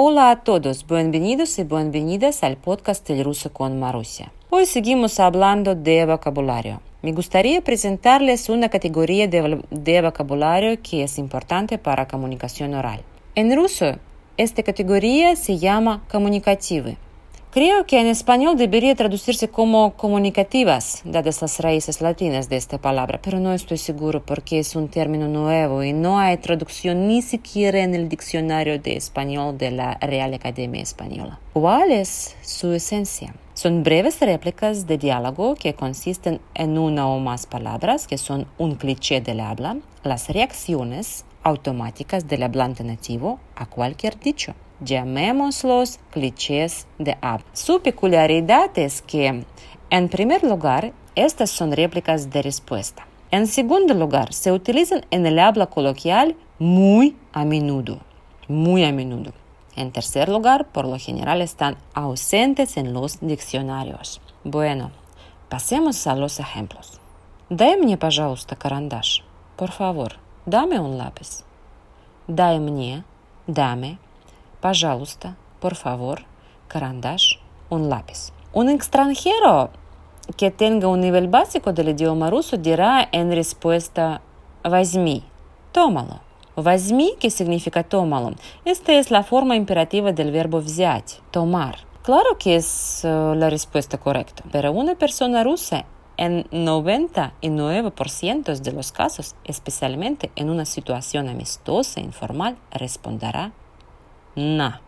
Hola a todos, bienvenidos y bienvenidas al podcast El ruso con Marusia. Hoy seguimos hablando de vocabulario. Me gustaría presentarles una categoría de, vocabulario que es importante para comunicación oral. En ruso, esta categoría se llama comunicative. Creo que en español debería traducirse como comunicativas, dadas las raíces latinas de esta palabra, pero no estoy seguro porque es un término nuevo y no hay traducción ni siquiera en el diccionario de español de la Real Academia Española. ¿Cuál es su esencia? Son breves réplicas de diálogo que consisten en una o más palabras que son un cliché del habla, las reacciones automáticas del hablante nativo a cualquier dicho llamémoslos clichés de habla. Su peculiaridad es que, en primer lugar, estas son réplicas de respuesta. En segundo lugar, se utilizan en el habla coloquial muy a menudo, muy a menudo. En tercer lugar, por lo general están ausentes en los diccionarios. Bueno, pasemos a los ejemplos. Дай мне, пожалуйста, карандаш. Por favor, dame un lápiz. Дай мне, dame, Пожалуйста, por favor, карандаш, un lápiz. Un extranjero que tenga un nivel básico del idioma ruso dirá en respuesta возьми, tómalo. Возьми, que significa tómalo. Esta es la forma imperativa del verbo взять, tomar. Claro que es uh, la respuesta correcta, pero una persona rusa en 99% de los casos, especialmente en una situación amistosa e informal, responderá На.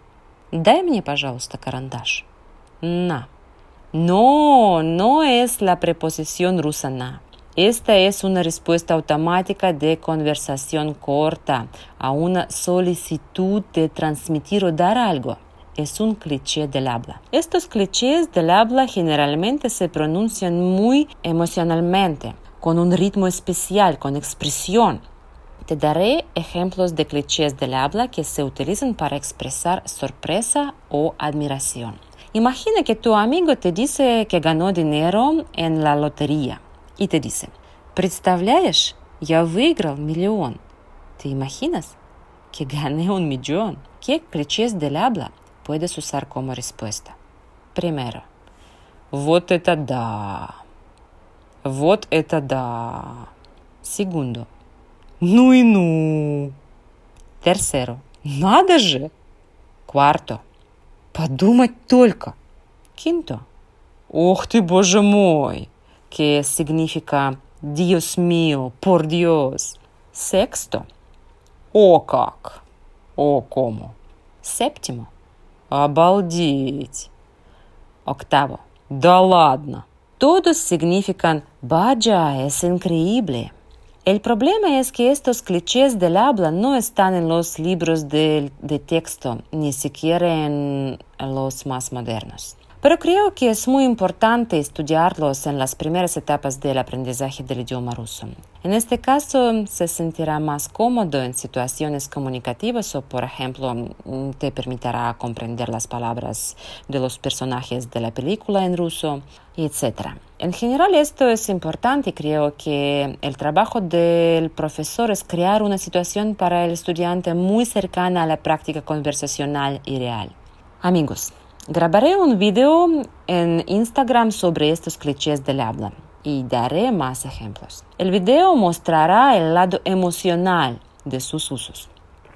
Дай мне, пожалуйста, карандаш. На. No, no es la preposición rusa na. Esta es una respuesta automática de conversación corta a una solicitud de transmitir o dar algo. Es un cliché del habla. Estos clichés del habla generalmente se pronuncian muy emocionalmente, con un ritmo especial, con expresión. Te daré ejemplos de clichés del habla que se utilizan para expresar sorpresa o admiración. Imagina que tu amigo te dice que ganó dinero en la lotería y te dice, представляешь, я выиграл миллион. ¿Te imaginas que gané un millón? ¿Qué clichés del habla puedes usar como respuesta? Primero, вот это да. Вот это да. Segundo, Ну и ну. Tercero. Надо же. Cuarto. Подумать только. Quinto. Ох ты, боже мой. Que significa Dios mío, por Dios. Sexto. О как. О como. Séptimo. Обалдеть. Octavo. Да ладно. Todos significan vaya, es increíble. El problema es que estos clichés del habla no están en los libros de, de texto, ni siquiera en los más modernos. Pero creo que es muy importante estudiarlos en las primeras etapas del aprendizaje del idioma ruso. En este caso, se sentirá más cómodo en situaciones comunicativas o, por ejemplo, te permitirá comprender las palabras de los personajes de la película en ruso, etc. En general, esto es importante y creo que el trabajo del profesor es crear una situación para el estudiante muy cercana a la práctica conversacional y real. Amigos, Grabaré un video en Instagram sobre estos clichés del habla y daré más ejemplos. El video mostrará el lado emocional de sus usos.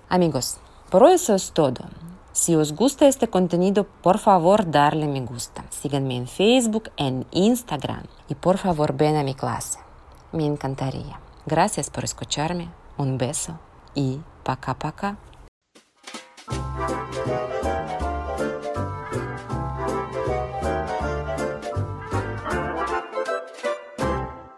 Amigos, por eso es todo. Si os gusta este contenido, por favor darle me gusta. Síganme en Facebook, en Instagram y por favor ven a mi clase. Me encantaría. Gracias por escucharme. Un beso y paca.